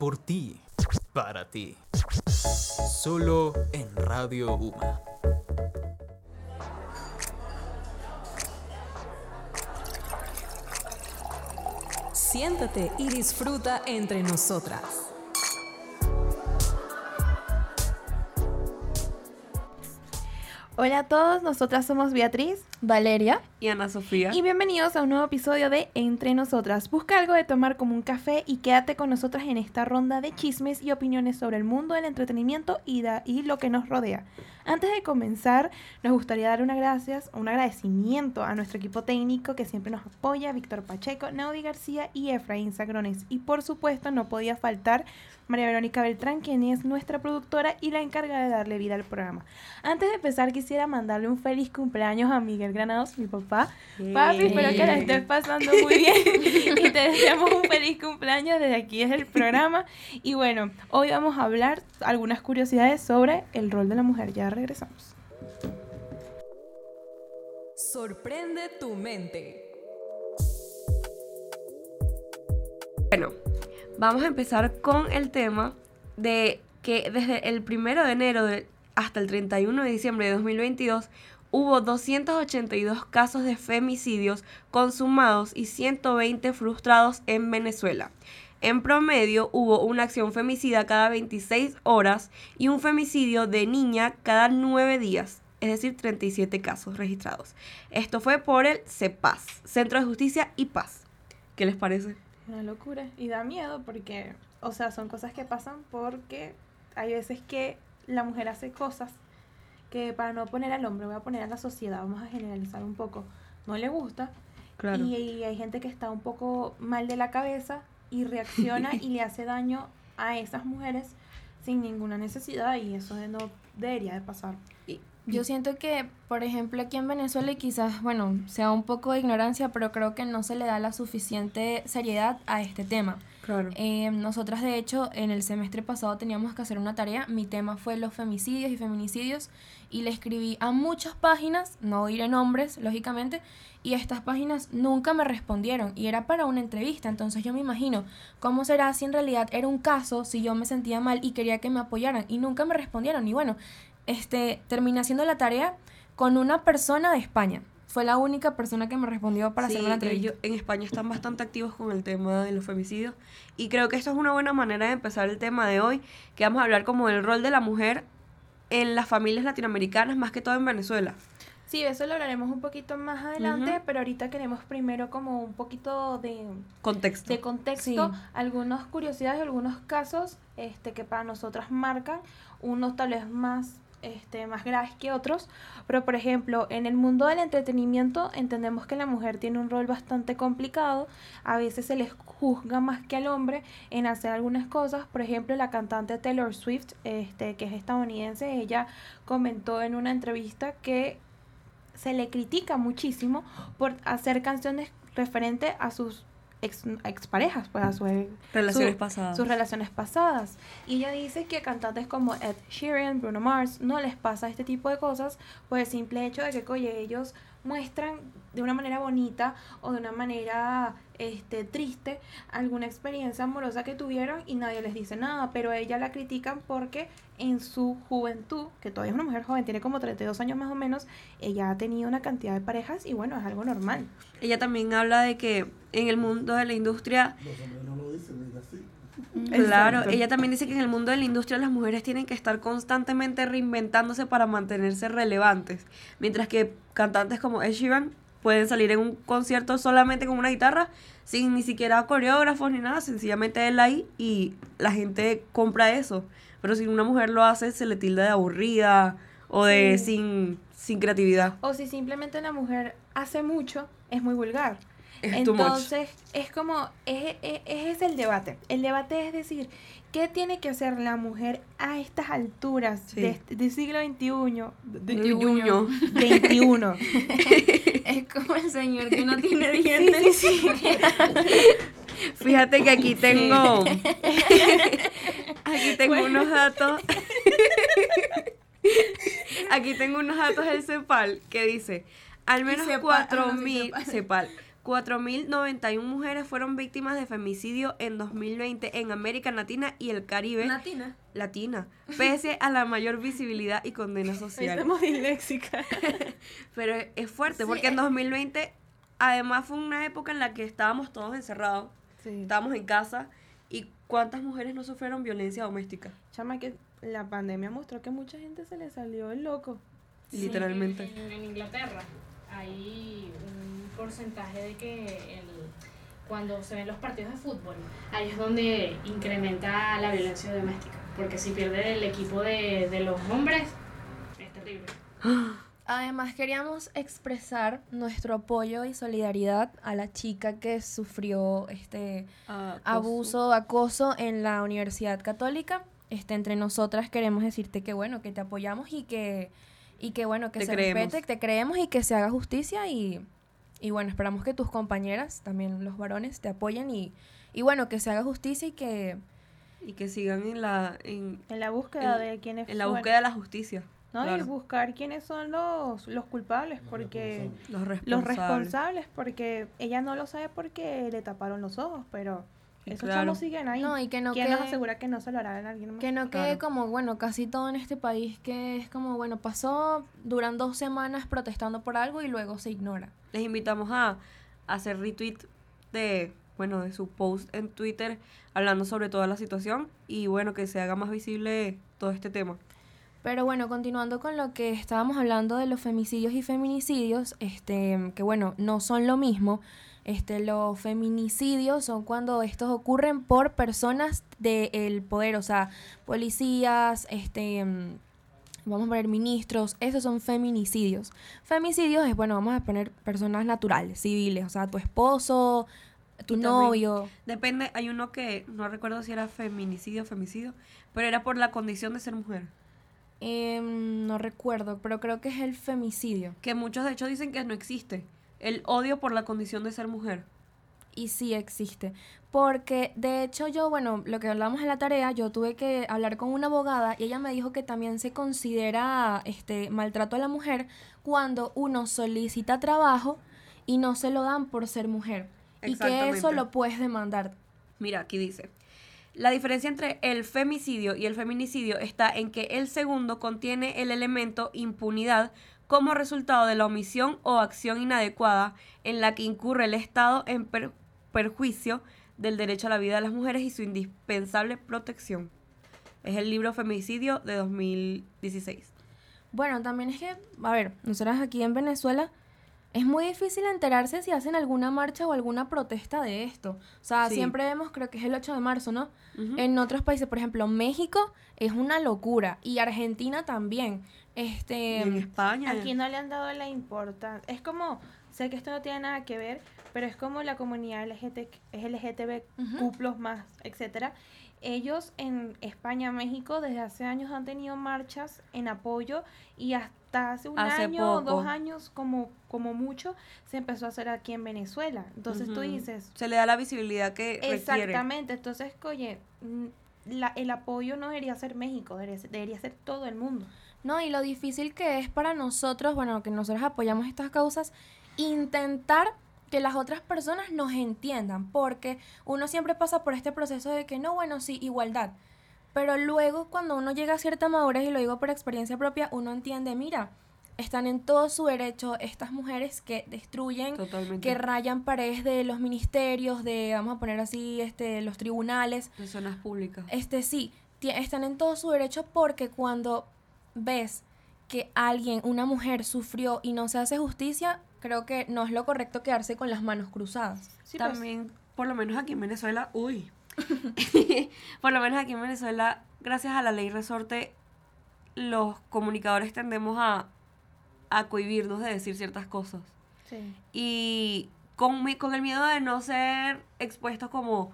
por ti, para ti. Solo en Radio UMA. Siéntate y disfruta entre nosotras. Hola a todos, nosotras somos Beatriz, Valeria y Ana Sofía. Y bienvenidos a un nuevo episodio de Entre Nosotras. Busca algo de tomar como un café y quédate con nosotras en esta ronda de chismes y opiniones sobre el mundo del entretenimiento y, y lo que nos rodea. Antes de comenzar, nos gustaría dar una gracias, un agradecimiento a nuestro equipo técnico que siempre nos apoya, Víctor Pacheco, Naudi García y Efraín Sagrones. Y por supuesto, no podía faltar María Verónica Beltrán, quien es nuestra productora y la encargada de darle vida al programa. Antes de empezar, quisiera mandarle un feliz cumpleaños a Miguel Granados, mi papá. Papi, espero que la estés pasando muy bien y te deseamos un feliz cumpleaños desde aquí es el programa. Y bueno, hoy vamos a hablar algunas curiosidades sobre el rol de la mujer. Ya regresamos. Sorprende tu mente. Bueno, vamos a empezar con el tema de que desde el primero de enero hasta el 31 de diciembre de 2022 hubo 282 casos de femicidios consumados y 120 frustrados en Venezuela. En promedio hubo una acción femicida cada 26 horas y un femicidio de niña cada 9 días, es decir, 37 casos registrados. Esto fue por el CEPAS, Centro de Justicia y Paz. ¿Qué les parece? Una locura. Y da miedo porque, o sea, son cosas que pasan porque hay veces que la mujer hace cosas que para no poner al hombre, voy a poner a la sociedad, vamos a generalizar un poco, no le gusta. Claro. Y, hay gente que está un poco mal de la cabeza y reacciona y le hace daño a esas mujeres sin ninguna necesidad y eso no debería de pasar. Yo siento que, por ejemplo, aquí en Venezuela quizás, bueno, sea un poco de ignorancia, pero creo que no se le da la suficiente seriedad a este tema. Claro. Eh, nosotras, de hecho, en el semestre pasado teníamos que hacer una tarea. Mi tema fue los femicidios y feminicidios. Y le escribí a muchas páginas, no diré nombres, lógicamente, y estas páginas nunca me respondieron. Y era para una entrevista. Entonces yo me imagino cómo será si en realidad era un caso, si yo me sentía mal y quería que me apoyaran. Y nunca me respondieron. Y bueno, este, terminé haciendo la tarea con una persona de España. Fue la única persona que me respondió para hacer la entrevista. en España están bastante activos con el tema de los femicidios y creo que esto es una buena manera de empezar el tema de hoy, que vamos a hablar como del rol de la mujer en las familias latinoamericanas, más que todo en Venezuela. Sí, eso lo hablaremos un poquito más adelante, pero ahorita queremos primero como un poquito de contexto. De contexto, algunas curiosidades, algunos casos este, que para nosotras marcan, unos tal vez más este, más graves que otros, pero por ejemplo, en el mundo del entretenimiento entendemos que la mujer tiene un rol bastante complicado, a veces se les juzga más que al hombre en hacer algunas cosas, por ejemplo, la cantante Taylor Swift, este, que es estadounidense, ella comentó en una entrevista que se le critica muchísimo por hacer canciones referente a sus ex, exparejas, pues a su, relaciones pasadas. sus relaciones pasadas. Y ella dice que a cantantes como Ed Sheeran, Bruno Mars, no les pasa este tipo de cosas por el simple hecho de que, oye, ellos muestran de una manera bonita o de una manera este, triste alguna experiencia amorosa que tuvieron y nadie les dice nada, pero a ella la critican porque en su juventud, que todavía es una mujer joven, tiene como 32 años más o menos, ella ha tenido una cantidad de parejas y bueno, es algo normal. Ella también habla de que en el mundo de la industria... Claro, ella también dice que en el mundo de la industria las mujeres tienen que estar constantemente reinventándose para mantenerse relevantes, mientras que cantantes como Ed Sheeran pueden salir en un concierto solamente con una guitarra, sin ni siquiera coreógrafos ni nada, sencillamente él ahí y la gente compra eso. Pero si una mujer lo hace, se le tilda de aburrida o de sin, sin creatividad. O si simplemente la mujer hace mucho, es muy vulgar. Entonces, es como, es, es, el debate. El debate es decir, ¿qué tiene que hacer la mujer a estas alturas del de, siglo XXI? De, 21. es como el señor que no tiene dientes. Fíjate que aquí tengo, aquí tengo unos datos. Aquí tengo unos datos del CEPAL que dice, al menos 4.000, CEPAL 4.091 mujeres fueron víctimas de femicidio en 2020 en América Latina y el Caribe. Latina. Latina, pese a la mayor visibilidad y condena social. Estamos disléxicas. Pero es fuerte, porque en 2020 además fue una época en la que estábamos todos encerrados, Sí. estábamos en casa, y cuántas mujeres no sufrieron violencia doméstica, Chama, que la pandemia mostró que mucha gente se le salió el loco. literalmente. En, en Inglaterra hay un porcentaje de que el, cuando se ven los partidos de fútbol, ahí es donde incrementa la violencia doméstica. Porque si pierde el equipo de, de los hombres, es terrible. Además queríamos expresar nuestro apoyo y solidaridad a la chica que sufrió este abuso, acoso en la Universidad Católica. Este, entre nosotras queremos decirte que bueno, que te apoyamos y que, y que bueno, que Te se creemos. respete, que te creemos y que se haga justicia y, y bueno, esperamos que tus compañeras, también los varones, te apoyen y, y bueno, que se haga justicia y que Y que sigan en la, en, En la búsqueda En- de quiénes en la fueron. búsqueda de la justicia. No, y buscar quiénes son los, los culpables, porque Los responsables. los responsables, porque ella no lo sabe porque le taparon los ojos, pero esos claro. chamos siguen ahí. No, y que no ¿Quién nos quede- asegura que no se lo hará a alguien más? Que no quede Claro. como, bueno, casi todo en este país que es como, bueno, pasó, duran dos semanas protestando por algo y luego se ignora. Les invitamos a, a hacer retweet de, bueno, de su post en Twitter hablando sobre toda la situación y bueno, que se haga más visible todo este tema. Pero bueno, continuando con lo que estábamos hablando de los femicidios y feminicidios, este, que bueno, no son lo mismo. Este, los feminicidios son cuando estos ocurren por personas del poder, o sea, policías, este, mm, vamos a poner ministros, esos son feminicidios. Femicidios es, bueno, vamos a poner personas naturales, civiles, o sea, tu esposo, tu también- novio. Depende, hay uno que no recuerdo si era feminicidio o femicidio, pero era por la condición de ser mujer. Em, no recuerdo, pero creo que es el femicidio. Que muchos de hecho dicen que no existe. El odio por la condición de ser mujer. Y sí existe. Porque de hecho yo, bueno, lo que hablamos en la tarea, yo tuve que hablar con una abogada y ella me dijo que también se considera este maltrato a la mujer cuando uno solicita trabajo y no se lo dan por ser mujer. Y que eso lo puedes demandar. Mira, aquí dice. La diferencia entre el femicidio y el feminicidio está en que el segundo contiene el elemento impunidad como resultado de la omisión o acción inadecuada en la que incurre el Estado en per- perjuicio del derecho a la vida de las mujeres y su indispensable protección. Es el libro Femicidio de 2016. Bueno, también es que, a ver, nosotras aquí en Venezuela es muy difícil enterarse si hacen alguna marcha o alguna protesta de esto. O sea, Sí. siempre vemos, creo que es el 8 de marzo, ¿no? En otros países, por ejemplo, México es una locura y Argentina también. Y Este, en España. Aquí no le han dado la importancia. Es como, sé que esto no tiene nada que ver, pero es como la comunidad LGT, es cuplos más, etcétera. Ellos en España, México, desde hace años han tenido marchas en apoyo y hasta hace un Hace año o dos años, como, como mucho, se empezó a hacer aquí en Venezuela. Entonces tú dices, Se le da la visibilidad que requiere. exactamente, entonces, oye, la, el apoyo no debería ser México, debería ser, debería ser todo el mundo. No, y lo difícil que es para nosotros, bueno, que nosotros apoyamos estas causas, intentar que las otras personas nos entiendan, porque uno siempre pasa por este proceso de que no, bueno, sí, igualdad. Pero luego cuando uno llega a cierta madurez, y lo digo por experiencia propia, uno entiende, mira, están en todo su derecho estas mujeres que destruyen, Totalmente. que rayan paredes de los ministerios, de, vamos a poner así, este, los tribunales. De zonas públicas. Este sí, están en todo su derecho porque cuando ves que alguien, una mujer, sufrió y no se hace justicia, creo que no es lo correcto quedarse con las manos cruzadas. Sí, También, por lo menos aquí en Venezuela, uy, por lo menos aquí en Venezuela, gracias a la ley resorte, los comunicadores tendemos a, a cohibirnos de decir ciertas cosas. sí. Y con, mi- con el miedo de no ser expuestos como,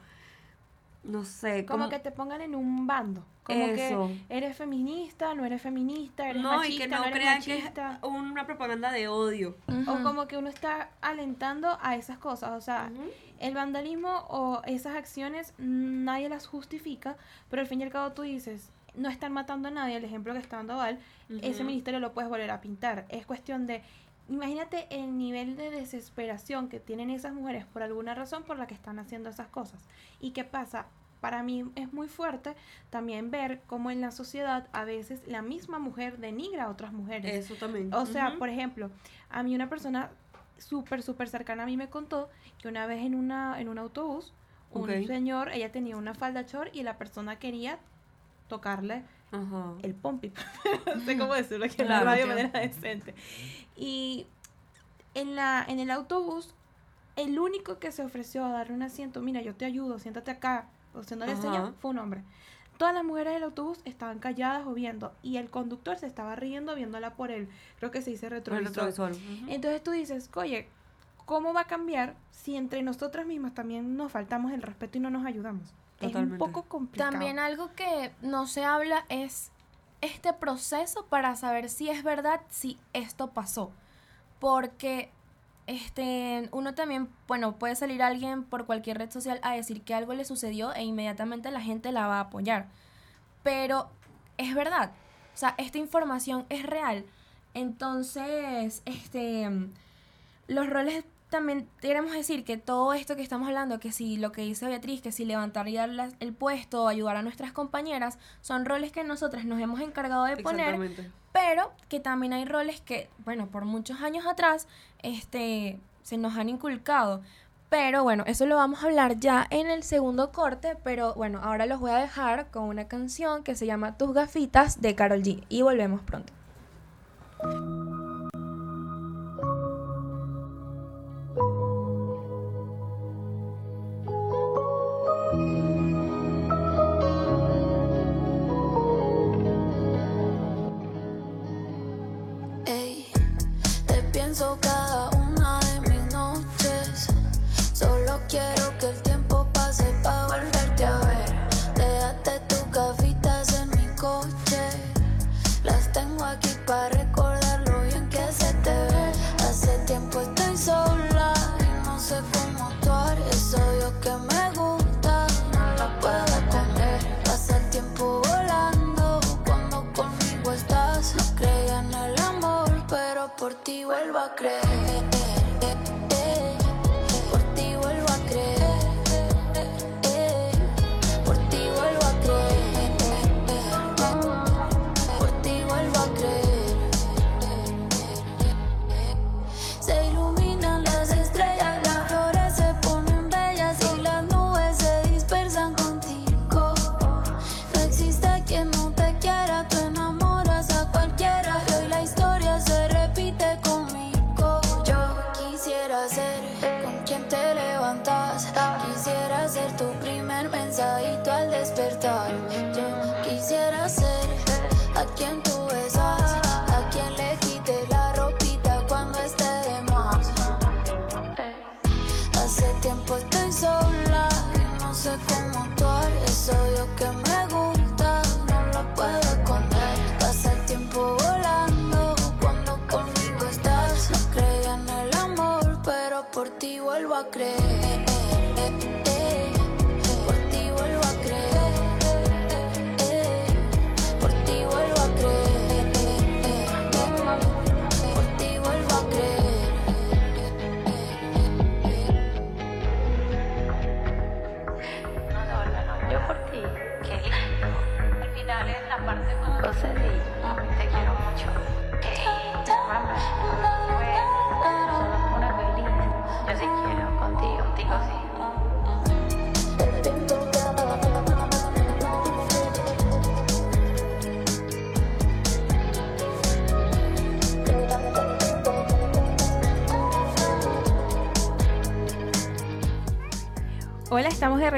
no sé, Como como... que te pongan en un bando. Como Eso. que eres feminista, no eres feminista, eres no, machista, y que no, eres crean que es una propaganda de odio. O como que uno está alentando a esas cosas. O sea, el vandalismo o esas acciones nadie las justifica, pero al fin y al cabo tú dices, no están matando a nadie, el ejemplo que está dando Val, ese ministerio lo puedes volver a pintar. Es cuestión de imagínate el nivel de desesperación que tienen esas mujeres por alguna razón por la que están haciendo esas cosas. ¿Y qué pasa? Para mí es muy fuerte también ver cómo en la sociedad a veces la misma mujer denigra a otras mujeres. Eso también. O sea, por ejemplo, a mí una persona súper, súper cercana a mí me contó que una vez en, una, en un autobús, un señor, ella tenía una falda short y la persona quería tocarle el pompi. no sé cómo decirlo aquí en la radio de manera decente. Y en, la, en el autobús, el único que se ofreció a darle un asiento, mira, yo te ayudo, siéntate acá, o haciéndole señal, fue un hombre. Todas las mujeres del autobús estaban calladas o viendo, y el conductor se estaba riendo viéndola por él. Creo que se dice retrovisor. Entonces tú dices, oye, ¿cómo va a cambiar si entre nosotras mismas también nos faltamos el respeto y no nos ayudamos? Es un poco complicado. También algo que no se habla es este proceso para saber si es verdad, si esto pasó. Porque este, uno también, bueno, puede salir alguien por cualquier red social a decir que algo le sucedió e inmediatamente la gente la va a apoyar. Pero es verdad. O sea, esta información es real. Entonces, este, los roles también queremos decir que todo esto que estamos hablando, que si lo que dice Beatriz, que si levantaría el puesto, ayudar a nuestras compañeras, son roles que nosotras nos hemos encargado de poner, pero que también hay roles que, bueno, por muchos años atrás, este, se nos han inculcado. Pero bueno, eso lo vamos a hablar ya en el segundo corte, pero bueno, ahora los voy a dejar con una canción que se llama Tus gafitas de Carol G y volvemos pronto. Sé cómo tú es obvio que me gusta, no la puedo tener. Pasa el tiempo volando cuando conmigo estás. No creía en el amor, pero por ti vuelvo a creer. Estamos de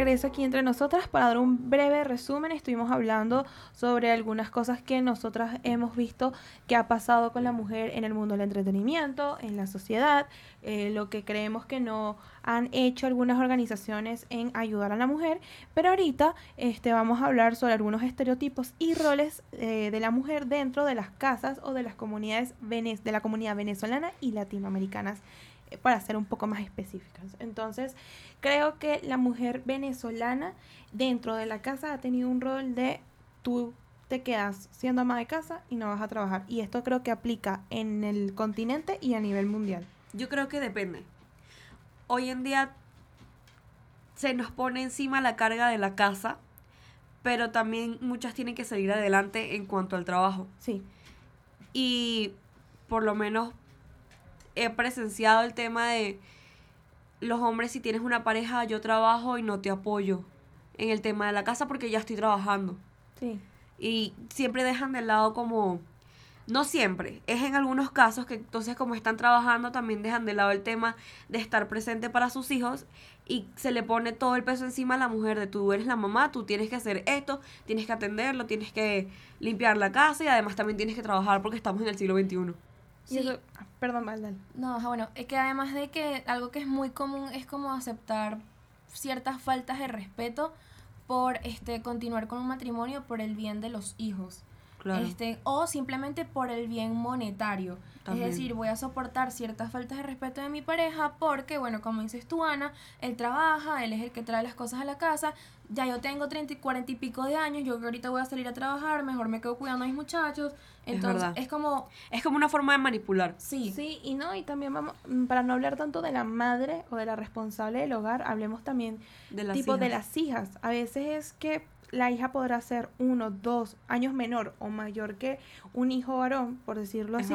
regreso aquí entre nosotras para dar un breve resumen. Estuvimos hablando sobre algunas cosas que nosotras hemos visto que ha pasado con la mujer en el mundo del entretenimiento, en la sociedad, eh, lo que creemos que no han hecho algunas organizaciones en ayudar a la mujer. Pero ahorita este, vamos a hablar sobre algunos estereotipos y roles eh, de la mujer dentro de las casas o de las comunidades de la comunidad venezolana y latinoamericanas para ser un poco más específicas. Entonces, creo que la mujer venezolana dentro de la casa ha tenido un rol de tú te quedas siendo ama de casa y no vas a trabajar. Y esto creo que aplica en el continente y a nivel mundial. Yo creo que depende. Hoy en día se nos pone encima la carga de la casa, pero también muchas tienen que salir adelante en cuanto al trabajo. Sí. Y por lo menos he presenciado el tema de los hombres, si tienes una pareja, yo trabajo y no te apoyo en el tema de la casa porque ya estoy trabajando. Sí. Y siempre dejan de lado como no siempre, es en algunos casos que entonces como están trabajando también dejan de lado el tema de estar presente para sus hijos y se le pone todo el peso encima a la mujer de tú eres la mamá, tú tienes que hacer esto, tienes que atenderlo, tienes que limpiar la casa y además también tienes que trabajar porque estamos en el siglo XXI. Sí. Ah, perdón, Valdal. No, bueno, es que además de que algo que es muy común es como aceptar ciertas faltas de respeto por este continuar con un matrimonio por el bien de los hijos. Este, o simplemente por el bien monetario. Es decir, voy a soportar ciertas faltas de respeto de mi pareja porque, bueno, como dices tú, Ana, él trabaja, él es el que trae las cosas a la casa. Ya yo tengo 30 y 40 y pico de años, yo ahorita voy a salir a trabajar, mejor me quedo cuidando a mis muchachos. Entonces, es, como... Es como una forma de manipular. Sí. Sí, y no, y también vamos, mm, para no hablar tanto de la madre o de la responsable del hogar, hablemos también de las tipo de las hijas. A veces es que la hija podrá ser uno, dos años menor o mayor que un hijo varón, por decirlo así,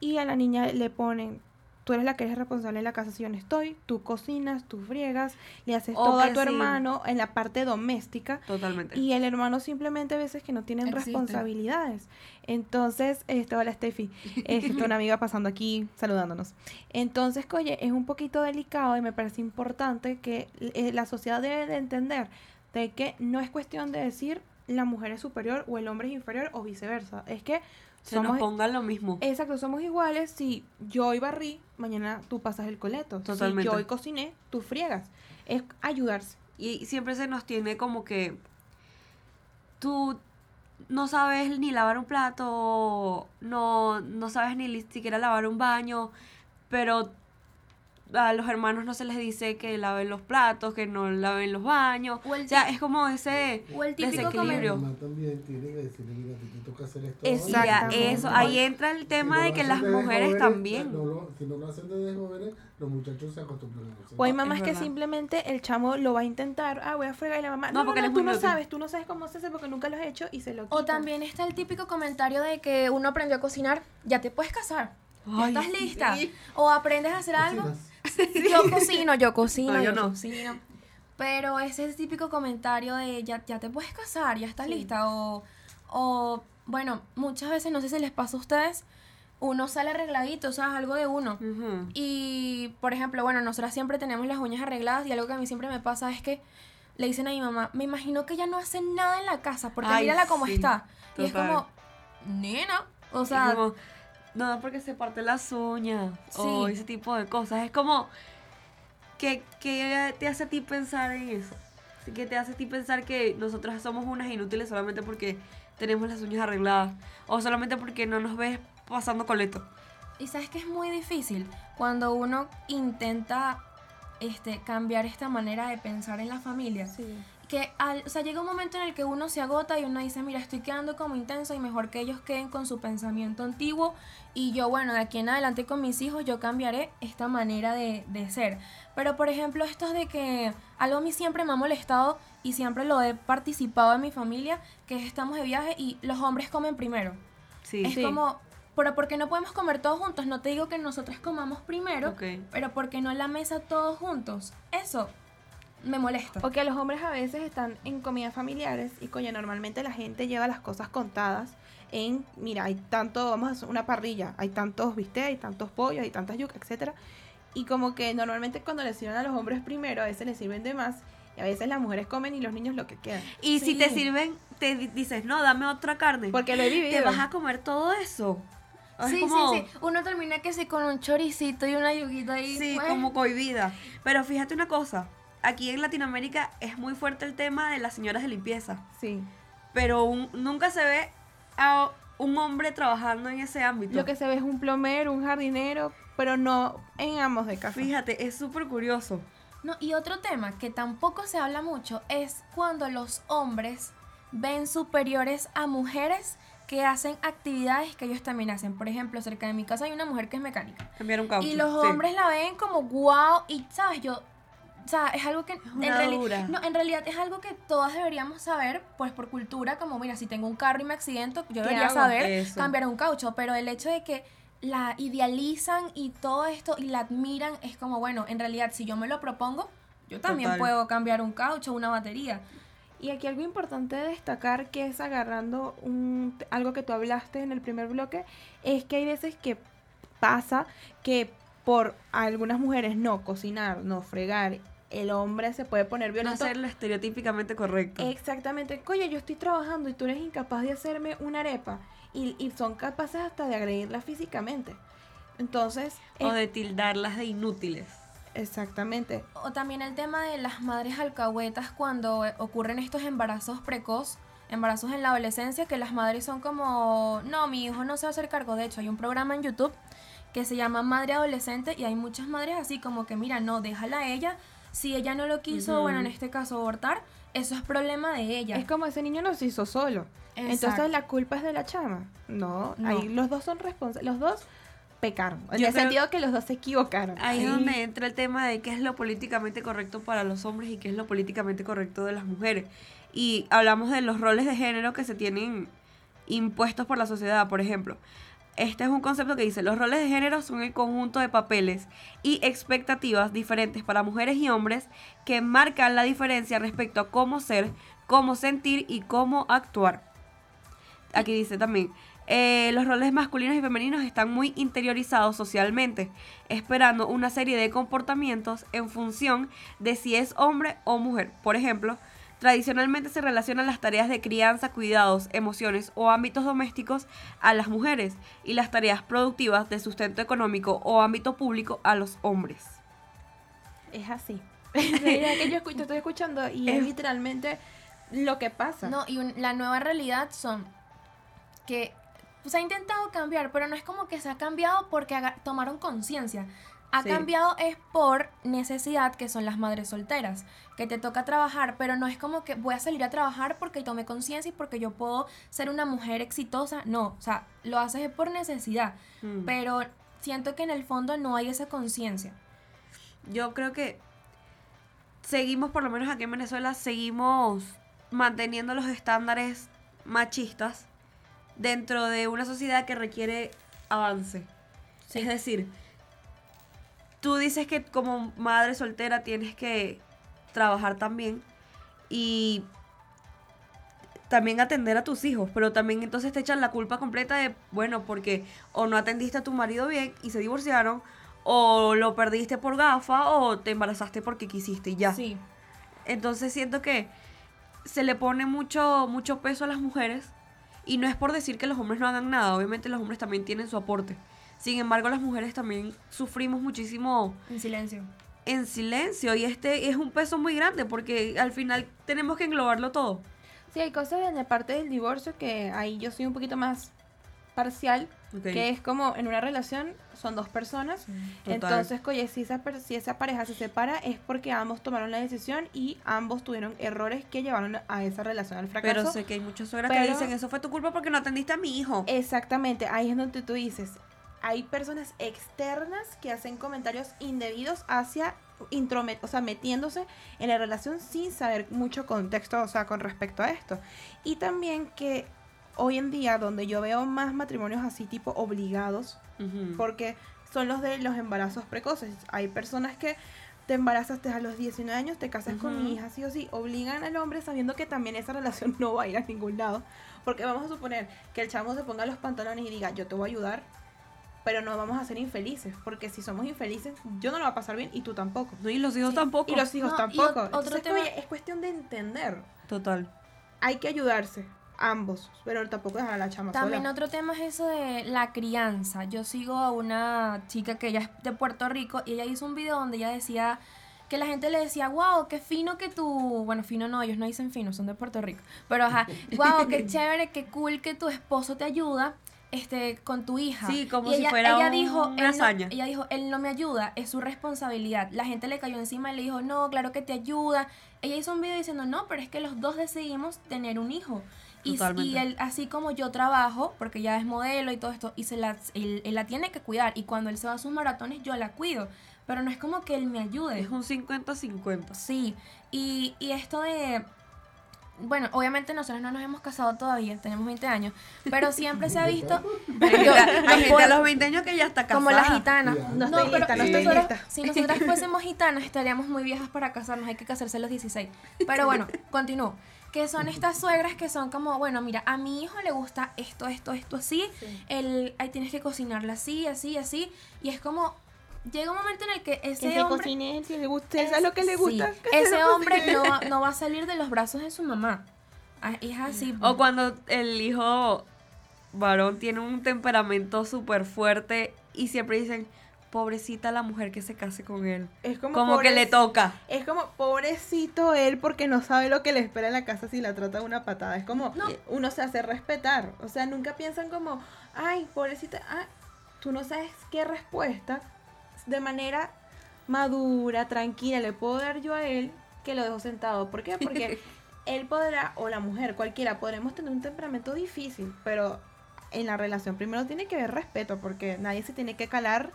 y a la niña le ponen, tú eres la que eres responsable de la casa si yo no estoy, tú cocinas, tú friegas, le haces todo a tu hermano en la parte doméstica. Totalmente. Y el hermano simplemente a veces que no tienen responsabilidades. Entonces, esto, hola Steffi, es una amiga pasando aquí saludándonos. Entonces, oye, es un poquito delicado y me parece importante que eh, la sociedad debe de entender de que no es cuestión de decir la mujer es superior o el hombre es inferior o viceversa. Es que se nos pongan lo mismo. Exacto, somos iguales. Si yo hoy barrí, mañana tú pasas el coleto. Totalmente. Si yo hoy cociné, tú friegas. Es ayudarse. Y siempre se nos tiene como que tú no sabes ni lavar un plato, no, no sabes ni siquiera lavar un baño, pero a los hermanos no se les dice que laven los platos, que no laven los baños. O, sea, es como ese o el desequilibrio. también tiene que decirle, mira, te toca hacer esto. eso, ahí entra el tema de que las mujeres también. si no lo hacen desde jóvenes, los muchachos se acostumbran a O hay mamás que simplemente el chamo lo va a intentar, ah, voy a fregar y la mamá, no, no, porque no, tú no sabes, tú no sabes cómo se hace porque nunca lo has hecho y se lo quita. O también está el típico comentario de que uno aprendió a cocinar, ya te puedes casar. Ya estás lista. O aprendes a hacer algo. Yo cocino, yo cocino, yo, no. cocino. Pero ese es el típico comentario de ya, ya te puedes casar, ya estás lista. O, o, bueno, muchas veces, no sé si les pasa a ustedes, uno sale arregladito, o sea, es algo de uno. Y, por ejemplo, bueno, nosotras siempre tenemos las uñas arregladas y algo que a mí siempre me pasa es que le dicen a mi mamá, me imagino que ella no hace nada en la casa porque mírala cómo está. Y es como, nena, o sea... No, porque se parte las uñas o ese tipo de cosas. Es como que, te hace a ti pensar en eso. Que te hace a ti pensar que nosotras somos unas inútiles solamente porque tenemos las uñas arregladas o solamente porque no nos ves pasando coleto. Y sabes que es muy difícil cuando uno intenta este, cambiar esta manera de pensar en la familia. Sí que al, o sea, llega un momento en el que uno se agota y uno dice, mira, estoy quedando como intenso y mejor que ellos queden con su pensamiento antiguo y yo, bueno, de aquí en adelante con mis hijos yo cambiaré esta manera de, de ser. Pero, por ejemplo, esto de que algo a mí siempre me ha molestado y siempre lo he participado en mi familia, que estamos de viaje y los hombres comen primero. Sí, es como, pero ¿por qué no podemos comer todos juntos? No te digo que nosotros comamos primero, pero ¿por qué no en la mesa todos juntos? Eso me molesta. Porque los hombres a veces están en comidas familiares y coño, normalmente la gente lleva las cosas contadas en, mira, hay tanto, vamos a hacer una parrilla, hay tantos bistecs, hay tantos pollos, hay tantas yucas, etcétera. Y como que normalmente cuando le sirven a los hombres primero, a veces les sirven de más y a veces las mujeres comen y los niños lo que quedan. Y si te sirven, te dices, no, dame otra carne. Porque lo he vivido. Te vas a comer todo eso. sí, sí, sí. Uno termina que sí con un choricito y una yuguita ahí. Sí, pues. como cohibida. Pero fíjate una cosa aquí en Latinoamérica es muy fuerte el tema de las señoras de limpieza. Sí. Pero nunca se ve a un hombre trabajando en ese ámbito. Lo que se ve es un plomero, un jardinero, pero no en ambos de casa. Fíjate, es súper curioso. No, y otro tema que tampoco se habla mucho es cuando los hombres ven superiores a mujeres que hacen actividades que ellos también hacen. Por ejemplo, cerca de mi casa hay una mujer que es mecánica. Cambiar un caucho. Y los sí. hombres la ven como wow. Y, ¿sabes? Yo. O sea, es algo que en, una reali- dura. no, en realidad es algo que todas deberíamos saber, pues por cultura, como mira, si tengo un carro y me accidento, yo debería hago? saber Eso. cambiar un caucho, pero el hecho de que la idealizan y todo esto y la admiran es como, bueno, en realidad si yo me lo propongo, yo también Total. puedo cambiar un caucho, una batería. Y aquí algo importante de destacar que es agarrando un, algo que tú hablaste en el primer bloque, es que hay veces que pasa que por algunas mujeres no cocinar, no fregar, el hombre se puede poner No violento. ser lo estereotípicamente correcto. Exactamente. Coño, yo estoy trabajando y tú eres incapaz de hacerme una arepa. Y, y son capaces hasta de agredirla físicamente. Entonces, o es- de tildarlas de inútiles. exactamente. O también el tema de las madres alcahuetas cuando eh, ocurren estos embarazos precoz, embarazos en la adolescencia, que las madres son como, no, mi hijo no se va a hacer cargo. De hecho, hay un programa en YouTube que se llama Madre Adolescente y hay muchas madres así como que, mira, no, déjala a ella. Si ella no lo quiso, bueno, en este caso abortar, eso es problema de ella. Es como ese niño no se hizo solo. Exacto. Entonces la culpa es de la chama. No, No. ahí los dos son responsables. Los dos pecaron. En Yo el creo- sentido que los dos se equivocaron. Ahí es donde entra el tema de qué es lo políticamente correcto para los hombres y qué es lo políticamente correcto de las mujeres. Y hablamos de los roles de género que se tienen impuestos por la sociedad, por ejemplo. Este es un concepto que dice, los roles de género son el conjunto de papeles y expectativas diferentes para mujeres y hombres que marcan la diferencia respecto a cómo ser, cómo sentir y cómo actuar. Aquí dice también, eh, los roles masculinos y femeninos están muy interiorizados socialmente, esperando una serie de comportamientos en función de si es hombre o mujer. Por ejemplo, tradicionalmente se relacionan las tareas de crianza, cuidados, emociones o ámbitos domésticos a las mujeres y las tareas productivas de sustento económico o ámbito público a los hombres. Es así. Mira que yo escu- te estoy escuchando y es Es- literalmente lo que pasa. No, y un- la nueva realidad son que se ha intentado cambiar, pero no es como que se ha cambiado porque haga- tomaron conciencia. Ha Sí. cambiado es por necesidad, que son las madres solteras, que te toca trabajar, pero no es como que voy a salir a trabajar porque tomé conciencia y porque yo puedo ser una mujer exitosa. No, o sea, lo haces es por necesidad, Mm. pero siento que en el fondo no hay esa conciencia. yo creo que seguimos, por lo menos aquí en Venezuela, seguimos manteniendo los estándares machistas dentro de una sociedad que requiere avance. Es decir, tú dices que como madre soltera tienes que trabajar también y también atender a tus hijos, pero también entonces te echan la culpa completa de, bueno, porque o no atendiste a tu marido bien y se divorciaron, o lo perdiste por gafa, o te embarazaste porque quisiste y ya. Sí. Entonces siento que se le pone mucho, mucho peso a las mujeres y no es por decir que los hombres no hagan nada, obviamente los hombres también tienen su aporte. Sin embargo, las mujeres también sufrimos muchísimo En silencio. En silencio y este es un peso muy grande porque al final tenemos que englobarlo todo. Sí, hay cosas en la parte del divorcio que ahí yo soy un poquito más parcial, Ok. que es como en una relación son dos personas, Total. entonces, oye, si esa, si esa pareja se separa es porque ambos tomaron la decisión y ambos tuvieron errores que llevaron a esa relación al fracaso. Pero sé que hay muchas suegras que dicen, eso fue tu culpa porque no atendiste a mi hijo. Exactamente, ahí es donde tú dices, hay personas externas que hacen comentarios indebidos hacia intromet o sea, metiéndose en la relación sin saber mucho contexto, o sea, con respecto a esto. Y también que hoy en día donde yo veo más matrimonios así tipo obligados, Ujú. porque son los de los embarazos precoces. Hay personas que te embarazaste a los 19 años, te casas con Ujú. mi hija, sí o sí, obligan al hombre sabiendo que también esa relación no va a ir a ningún lado. Porque vamos a suponer que el chamo se ponga los pantalones y diga, yo te voy a ayudar, pero no vamos a ser infelices, porque si somos infelices, yo no lo va a pasar bien y tú tampoco. No, y los hijos Sí, tampoco. Y los hijos No, tampoco. ot- otro Entonces, tema- es cuestión de entender. Total. Hay que ayudarse, ambos, pero tampoco dejar a la chama También sola. otro tema es eso de la crianza. Yo sigo a una chica que ella es de Puerto Rico y ella hizo un video donde ella decía que la gente le decía, wow, qué fino que tu, bueno, fino no, ellos no dicen fino, son de Puerto Rico, pero ajá, wow, qué chévere, qué cool que tu esposo te ayuda este con tu hija. Sí, como Y si fuera ella un- dijo, una "Él no- hazaña". ella dijo, él no me ayuda, es su responsabilidad. La gente le cayó encima y le dijo, no, claro que te ayuda, ella hizo un video diciendo, no, pero es que los dos decidimos tener un hijo. Y, él, así como yo trabajo, porque ya es modelo y todo esto, y se la, él, él la tiene que cuidar. Y cuando él se va a sus maratones, yo la cuido. Pero no es como que él me ayude. Es un 50-50. Sí, y, y esto de... Bueno, obviamente nosotros no nos hemos casado todavía, tenemos 20 años, pero siempre se ha visto... Hay gente a los 20 años que ya está casada. como las gitanas. Ya. No estoy pero lista, no estoy lista. Si nosotras fuésemos gitanas, estaríamos muy viejas para casarnos. Hay que casarse a los 16. Pero bueno, continúo. Que son estas suegras que son como, bueno, mira, a mi hijo le gusta esto, esto, esto, así. El, ahí tienes que cocinarla así, así, así. Y es como, llega un momento en el que ese Que se hombre... cocine si le gusta, eso es lo que le Sí, gusta. que se ese hombre no, va- no va a salir de los brazos de su mamá. Ah, Es así. O cuando el hijo varón tiene un temperamento súper fuerte y siempre dicen, pobrecita la mujer que se case con él. Es como, Como que le toca. Es como pobrecito él porque no sabe lo que le espera en la casa si la trata de una patada. Es como uno se hace respetar. O sea, nunca piensan como, ay, pobrecita, ah, tú no sabes qué respuesta de manera madura, tranquila, le puedo dar yo a él que lo dejo sentado. ¿Por qué? Porque él podrá, o la mujer, cualquiera, podremos tener un temperamento difícil, pero en la relación primero tiene que haber respeto porque nadie se tiene que calar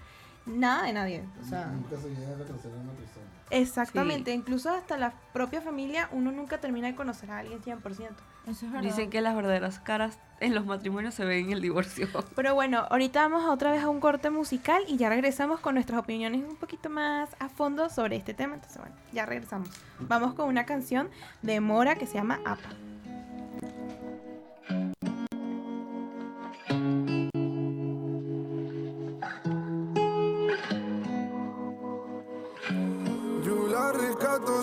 nada de nadie. O sea, Nunca se llega a conocer a una persona. Exactamente, incluso hasta la propia familia uno nunca termina de conocer a alguien 100%. Eso es verdad. Dicen que las verdaderas caras en los matrimonios se ven en el divorcio. Pero bueno, ahorita vamos otra vez a un corte musical y ya regresamos con nuestras opiniones un poquito más a fondo sobre este tema. Entonces, bueno, ya regresamos. Vamos con una canción de Mora que se llama Apa.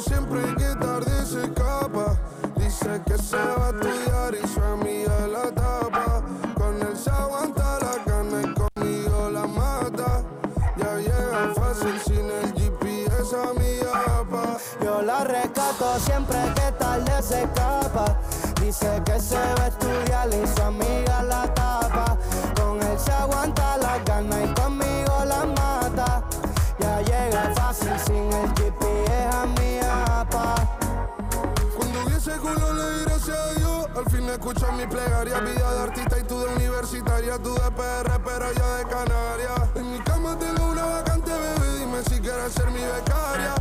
Siempre que tarde se escapa. Dice que se va a estudiar y su amiga la tapa. Con él se aguanta la carne y conmigo la mata. Ya llega fácil sin el GPS a mi apa. Yo la rescato siempre que tarde se escapa. Dice que se va a estudiar y su amiga la tapa. Con él se aguanta la gana y conmigo ese culo le di gracias Dios. Al fin escucho mi plegaria, vida de artista y tú de universitaria, tú de PR, pero yo de Canarias. En mi cama tengo una vacante, bebé, dime si quieres ser mi becaria.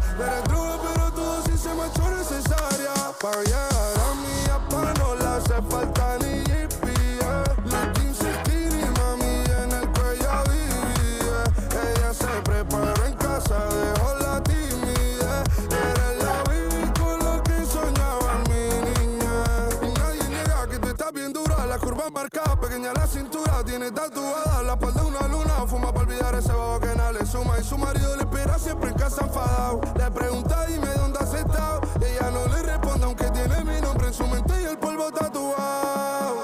Y su marido le espera siempre en casa enfadado. Le pregunta, dime dónde has estado. Ella no le responde, aunque tiene mi nombre en su mente y el polvo tatuado.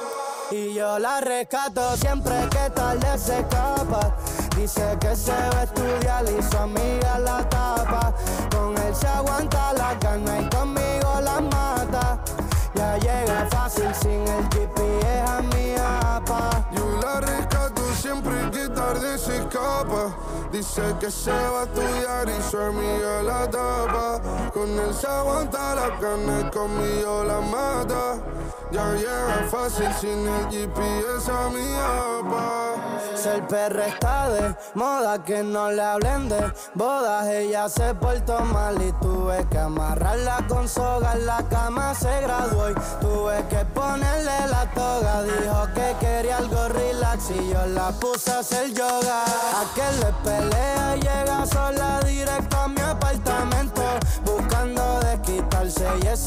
Y yo la rescato siempre que tarde se escapa. Dice que se va a estudiar y su amiga la tapa. Con él se aguanta la gana y conmigo la mata. Llega fácil sin el GPS a mi apa. Yo la rescato siempre que tarde se escapa. Dice que se va a estudiar y su amiga la tapa. Con él se aguanta la carne conmigo la mata. Ya llega fácil sin el GPS a mi apa. Ser perra está de moda, que no le hablen de bodas. Ella se portó mal y tuve que amarrarla con soga. En la cama se graduó y tuve que ponerle la toga. Dijo que quería algo relax y yo la puse a hacer yoga. A que le pelea y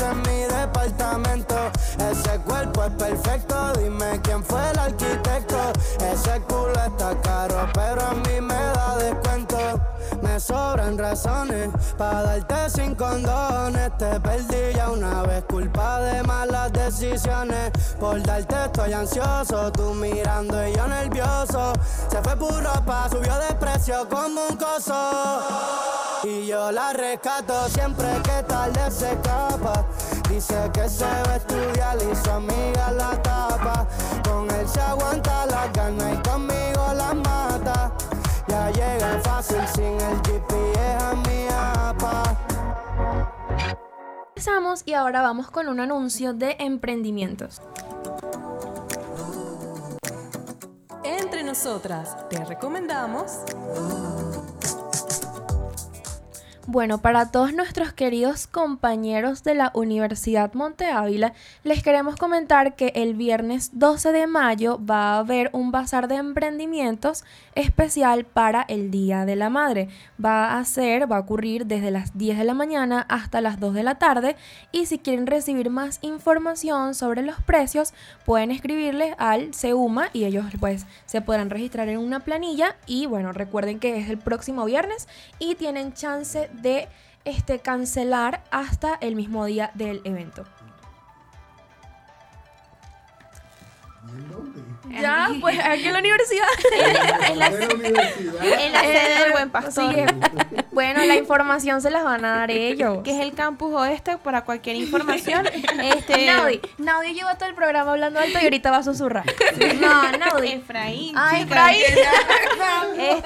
es mi departamento. Ese cuerpo es perfecto, dime quién fue el arquitecto. Ese culo está caro, pero a mí me da descuento. Me sobran razones para darte sin condones. Te perdí ya una vez, culpa de malas decisiones. Por darte estoy ansioso, tú mirando y yo nervioso. Se fue por ropa, subió de precio como un coso. Y yo la rescato siempre que tarde se escapa. Dice que se va a estudiar y su amiga la tapa. Con él se aguanta la gana y conmigo la mata. Ya llega fácil sin el GPS a mi apa. regresamos y ahora vamos con un anuncio de emprendimientos. Entre nosotras, te recomendamos Bueno, para todos nuestros queridos compañeros de la Universidad Monte Ávila, les queremos comentar que el viernes 12 de mayo va a haber un bazar de emprendimientos especial para el Día de la Madre. Va a ser, va a ocurrir desde las 10 de la mañana hasta las 2 de la tarde y si quieren recibir más información sobre los precios, pueden escribirles al CEUMA y ellos pues se podrán registrar en una planilla y bueno, recuerden que es el próximo viernes y tienen chance de este, cancelar hasta el mismo día del evento. Ya, pues aquí en la universidad. en, la, en la sede del Buen Pastor. Sí, bueno, la información se las van a dar ellos. Que es el campus oeste para cualquier información. este... Naudi, Naudi lleva todo el programa hablando alto y ahorita va a susurrar. No, Naudi. Efraín. Ah, Efraín. este...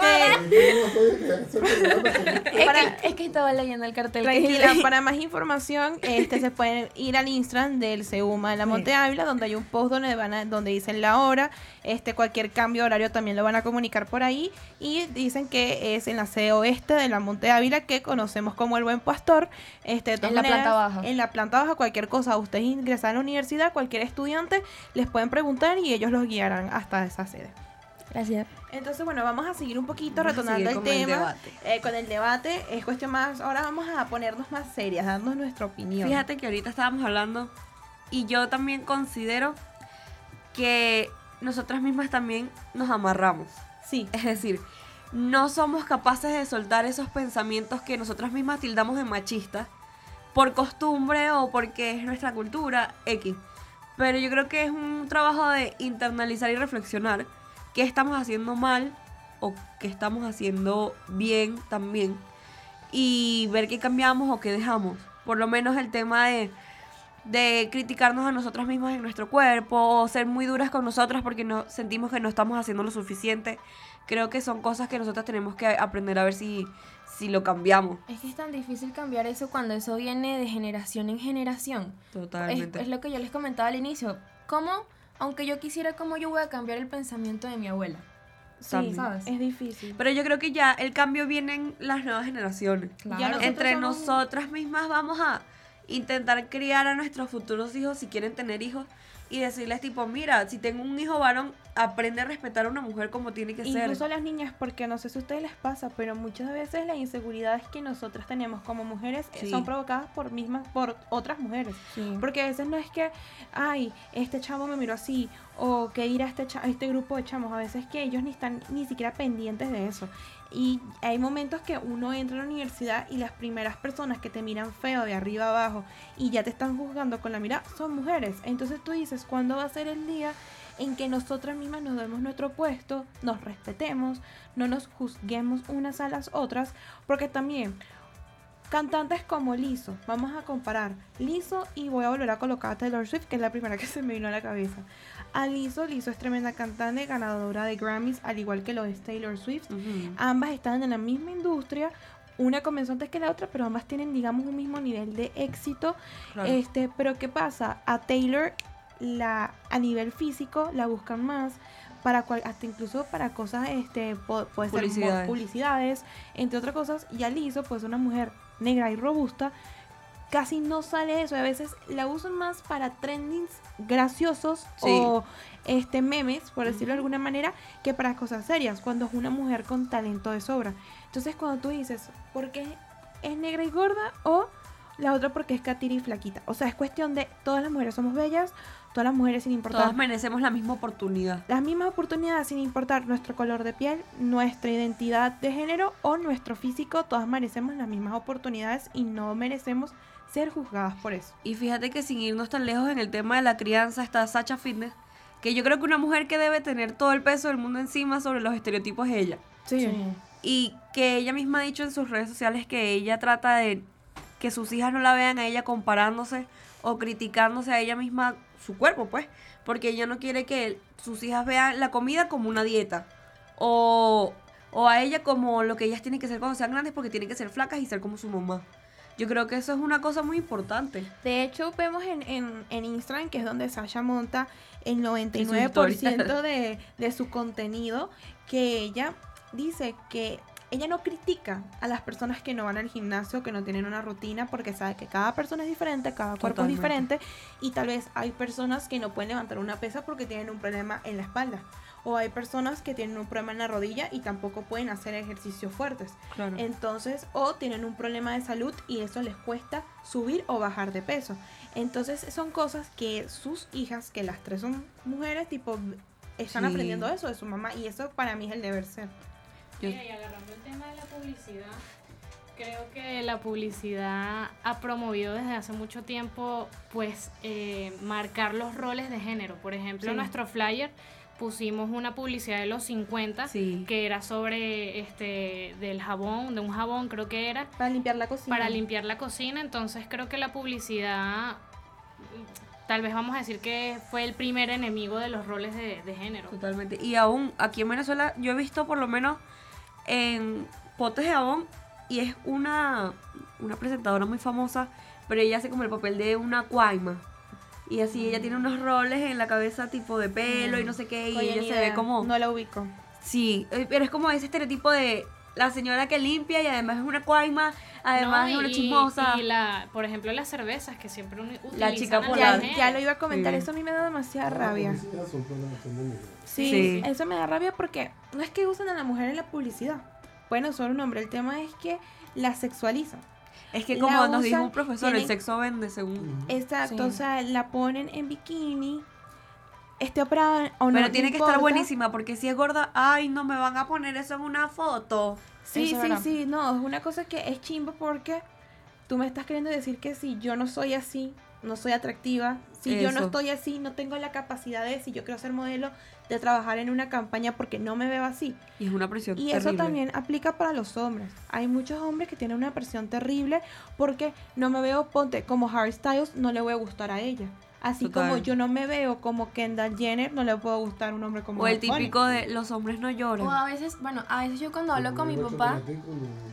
es, que, es que estaba leyendo el cartel. Tranquila, para más información, este se pueden ir al Instagram del CEUMA de la Monte Ávila, donde hay un post donde van a, donde dicen la hora, este cualquier cambio de horario también lo van a comunicar por ahí y dicen que es en la sede oeste de la Monte Ávila que conocemos como el Buen Pastor. Este, en la planta baja. En la planta baja, cualquier cosa, ustedes ingresan a la universidad, cualquier estudiante les pueden preguntar y ellos los guiarán hasta esa sede. Gracias. Entonces, bueno, vamos a seguir un poquito retornando el tema. Eh, con el debate. Es cuestión más. Ahora vamos a ponernos más serias, dando nuestra opinión. Fíjate que ahorita estábamos hablando y yo también considero que nosotras mismas también nos amarramos. Sí. Es decir, no somos capaces de soltar esos pensamientos que nosotras mismas tildamos de machistas por costumbre o porque es nuestra cultura X. Pero yo creo que es un trabajo de internalizar y reflexionar qué estamos haciendo mal o qué estamos haciendo bien también y ver qué cambiamos o qué dejamos. Por lo menos el tema de, de criticarnos a nosotras mismas en nuestro cuerpo o ser muy duras con nosotras porque no sentimos que no estamos haciendo lo suficiente. Creo que son cosas que nosotras tenemos que aprender a ver si, si lo cambiamos. Es que es tan difícil cambiar eso cuando eso viene de generación en generación. Totalmente. Es, es lo que yo les comentaba al inicio. ¿Cómo, aunque yo quisiera, cómo yo voy a cambiar el pensamiento de mi abuela? Sí, ¿sabes? es difícil. Pero yo creo que ya el cambio viene en las nuevas generaciones. Claro. Entre somos- nosotras mismas vamos a intentar criar a nuestros futuros hijos si quieren tener hijos y decirles tipo, mira, si tengo un hijo varón, aprende a respetar a una mujer como tiene que ser. Incluso a las niñas, porque no sé si a ustedes les pasa, pero muchas veces las inseguridades que nosotras tenemos como mujeres eh, Sí. son provocadas por mismas, por otras mujeres. Sí. Porque a veces no es que, ay, este chamo me miró así, o que ir a este, a este grupo de chamos. A veces que ellos ni están ni siquiera pendientes de eso. Y hay momentos que uno entra a la universidad y las primeras personas que te miran feo de arriba abajo y ya te están juzgando con la mirada son mujeres. Entonces tú dices, ¿cuándo va a ser el día en que nosotras mismas nos demos nuestro puesto, nos respetemos, no nos juzguemos unas a las otras? Porque también cantantes como Lizzo, vamos a comparar Lizzo y voy a volver a colocar a Taylor Swift, que es la primera que se me vino a la cabeza. A Lizzo, Lizzo es tremenda cantante, ganadora de Grammys, al igual que lo es Taylor Swift. Ambas están en la misma industria. Una comenzó antes que la otra, pero ambas tienen, digamos, un mismo nivel de éxito. Claro. Este, pero ¿qué pasa? A Taylor, la, a nivel físico, la buscan más. Para cual, hasta incluso para cosas, este, po- puede ser mo- Publicidades. publicidades, entre otras cosas. Y a Lizzo, pues una mujer negra y robusta, casi no sale eso. A veces la usan más para trendings graciosos Sí. o este memes, por decirlo de alguna manera, que para cosas serias, cuando es una mujer con talento de sobra. Entonces cuando tú dices, ¿por qué es negra y gorda? O la otra porque es catira y flaquita. O sea, es cuestión de todas las mujeres somos bellas, todas las mujeres sin importar Todas merecemos la misma oportunidad. las mismas oportunidades sin importar nuestro color de piel, nuestra identidad de género o nuestro físico, todas merecemos las mismas oportunidades y no merecemos ser juzgadas por eso. Y fíjate que sin irnos tan lejos en el tema de la crianza está Sacha Fitness, que yo creo que una mujer que debe tener todo el peso del mundo encima sobre los estereotipos es ella. Y que ella misma ha dicho en sus redes sociales que ella trata de que sus hijas no la vean a ella comparándose o criticándose a ella misma su cuerpo, pues. Porque ella no quiere que sus hijas vean la comida como una dieta. O, o a ella como lo que ellas tienen que ser cuando sean grandes porque tienen que ser flacas y ser como su mamá. Yo creo que eso es una cosa muy importante. De hecho, vemos en, en, en Instagram, que es donde Sasha monta el En su 99% de, de su contenido, que ella dice que ella no critica a las personas que no van al gimnasio, que no tienen una rutina, porque sabe que cada persona es diferente, cada cuerpo Totalmente. es diferente, y tal vez hay personas que no pueden levantar una pesa porque tienen un problema en la espalda. O hay personas que tienen un problema en la rodilla y tampoco pueden hacer ejercicios fuertes. Claro. Entonces, o tienen un problema de salud y eso les cuesta subir o bajar de peso. Entonces, son cosas que sus hijas, que las tres son mujeres, tipo, están Sí. aprendiendo eso de su mamá y eso para mí es el deber ser. Yo- Mira, y agarrando el tema de la publicidad, creo que la publicidad ha promovido desde hace mucho tiempo, pues, eh, marcar los roles de género. Por ejemplo, en Sí. nuestro flyer pusimos una publicidad de los 50 Sí. que era sobre este del jabón, de un jabón creo que era, Para limpiar la cocina. para limpiar la cocina. Entonces creo que la publicidad, mm, tal vez vamos a decir que fue el primer enemigo de los roles de, de género. Totalmente. Y aún aquí en Venezuela yo he visto por lo menos en potes de jabón y es una, una presentadora muy famosa, pero ella hace como el papel de una cuaima. Y así ella tiene unos roles en la cabeza tipo de pelo y no sé qué, y Oye, ella se ve como... No la ubico. Sí, eh, pero es como ese estereotipo de la señora que limpia y además es una cuaima, además No, es una chismosa. Y la, por ejemplo, las cervezas que siempre utilizan La chica polar. Ya, ya lo iba a comentar, Sí. eso a mí me da demasiada La rabia. Sí, Sí. eso me da rabia porque no es que usan a la mujer en la publicidad. Bueno, solo un hombre. El tema es que la sexualizan. Es que la como nos dijo un profesor, el sexo vende según... Exacto, Sí. o sea, la ponen en bikini, esté operada o no. Pero tiene que importa. estar buenísima porque si es gorda, ay, no me van a poner eso en una foto. Sí, Eso sí, sí, no, es una cosa que es chimbo porque tú me estás queriendo decir que si yo no soy así, no soy atractiva, si yo no estoy así, no tengo la capacidad de, si yo quiero ser modelo, de trabajar en una campaña porque no me veo así. Y es una presión Y eso también aplica para los hombres. Hay muchos hombres que tienen una presión terrible porque no me veo, ponte, como Harry Styles, no le voy a gustar a ella. Así Total. como yo no me veo como Kendall Jenner, no le puedo gustar a un hombre como O el Bad Bunny. típico de los hombres no lloran. O a veces, bueno, a veces yo cuando hablo con mi papá,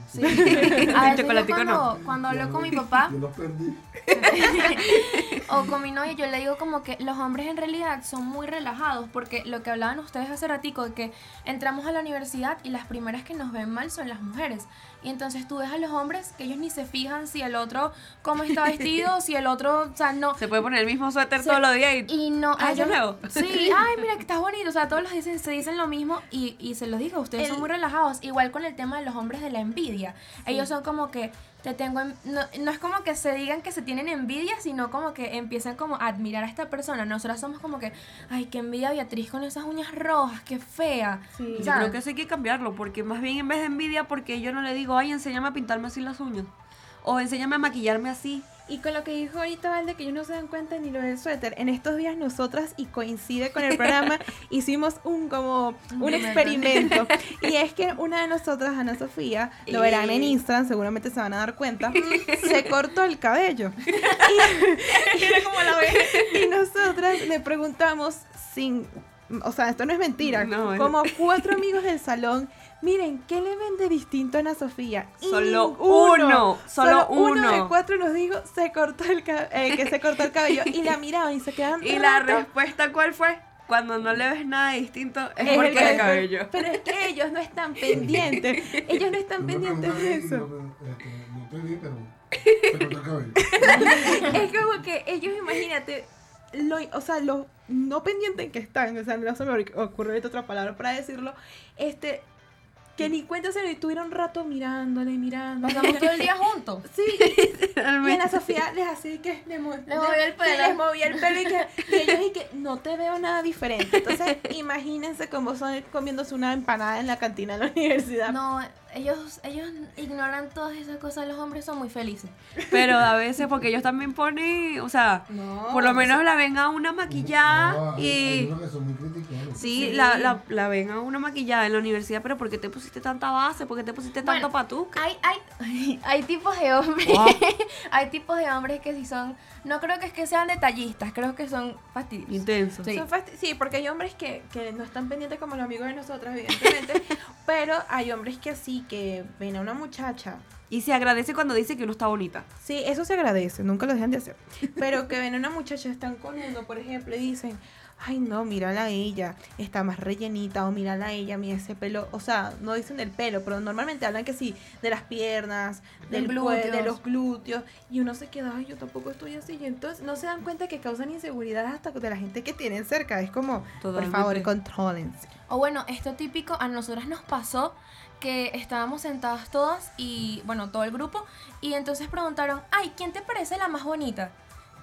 sí, a veces yo Chocolatico cuando, no. cuando hablo Ya con mi papá Yo los perdí. o con mi novia, yo le digo como que los hombres en realidad son muy relajados porque lo que hablaban ustedes hace ratico de que entramos a la universidad y las primeras que nos ven mal son las mujeres. Y entonces tú ves a los hombres que ellos ni se fijan si el otro cómo está vestido, si el otro, o sea, no, Se puede poner el mismo suéter Se- todos los días y... Y no, Ah, ellos- nuevo. Sí, ay, mira que estás bonito. O sea, todos los dicen, se dicen lo mismo y, y se los digo, ustedes son muy relajados. Igual con el tema de los hombres de la envidia. Ellos son como que te tengo, en- no, no es como que se digan que se tienen envidia, sino como que empiezan como a admirar a esta persona. Nosotras somos como que, ay, qué envidia Beatriz con esas uñas rojas, qué fea. Sí. Yo creo que eso hay que cambiarlo, porque más bien en vez de envidia, porque yo no le digo, ay, enséñame a pintarme así las uñas. O enséñame a maquillarme así. Y con lo que dijo ahorita Valde, que ellos no se dan cuenta ni lo del suéter, en estos días nosotras, y coincide con el programa, hicimos un como un experimento. Y es que una de nosotras, Ana Sofía, lo verán en Instagram, seguramente se van a dar cuenta, se cortó el cabello. Y, Era como la ve. Y nosotras le preguntamos sin, o sea, esto no es mentira, No, como cuatro amigos del salón. Miren, ¿qué le ven de distinto a Ana Sofía? Solo uno, solo uno de cuatro nos dijo se cortó el eh, que se cortó el cabello y la miraban y se quedaban Y la respuesta, ¿cuál fue? Cuando no le ves nada distinto, es, Es porque el el cabello. Pero es que ellos no están pendientes. Ellos no están pendientes de eso. No, este, no estoy bien, pero se cortó el cabello. Es como que ellos, imagínate, lo, o sea, lo no pendientes que están, o sea, no se me ocurrió ahorita otra palabra para decirlo, este, que ni cuenta se le tuvieron un rato mirándole, mirándole. pasamos todo el día juntos. Sí, y. Ana Sofía les hacía que Les movía el pelo. les movía el pelo y que y ellos y que no te veo nada diferente. Entonces, imagínense cómo son comiéndose una empanada en la cantina de la universidad. No, ellos, ellos ignoran todas esas cosas. Los hombres son muy felices. Pero a veces, porque ellos también ponen, o sea, No. por lo menos la ven a una maquillada No, hay y... unos que son muy criticones. Sí, La, la, la ven a una maquillada en la universidad, pero ¿por qué te pusiste tanta base? ¿Por qué te pusiste tanto Bueno, patuca? Hay, hay, hay tipos de hombres. Wow. hay tipos de hombres que sí son. No creo que es que sean detallistas, creo que son fastidiosos. Intenso. Sí. Son fasti- sí, porque hay hombres que, que no están pendientes como los amigos de nosotras, evidentemente. pero hay hombres que sí, que ven a una muchacha Y se agradece cuando dice que uno está bonita. Sí, eso se agradece, nunca lo dejan de hacer. Pero que ven a una muchacha, están con uno, por ejemplo, y dicen, ay no, mírala a ella, está más rellenita, o mírala a ella, mira ese pelo, o sea, no dicen del pelo, pero normalmente hablan que sí, de las piernas, del glúteo, de los glúteos, y uno se queda, ay, yo tampoco estoy así, y entonces no se dan cuenta que causan inseguridad hasta de la gente que tienen cerca, es como, Totalmente. por favor, contrólense. O bueno, esto típico, a nosotras nos pasó que estábamos sentadas todas y, bueno, todo el grupo, y entonces preguntaron, ay, ¿quién te parece la más bonita?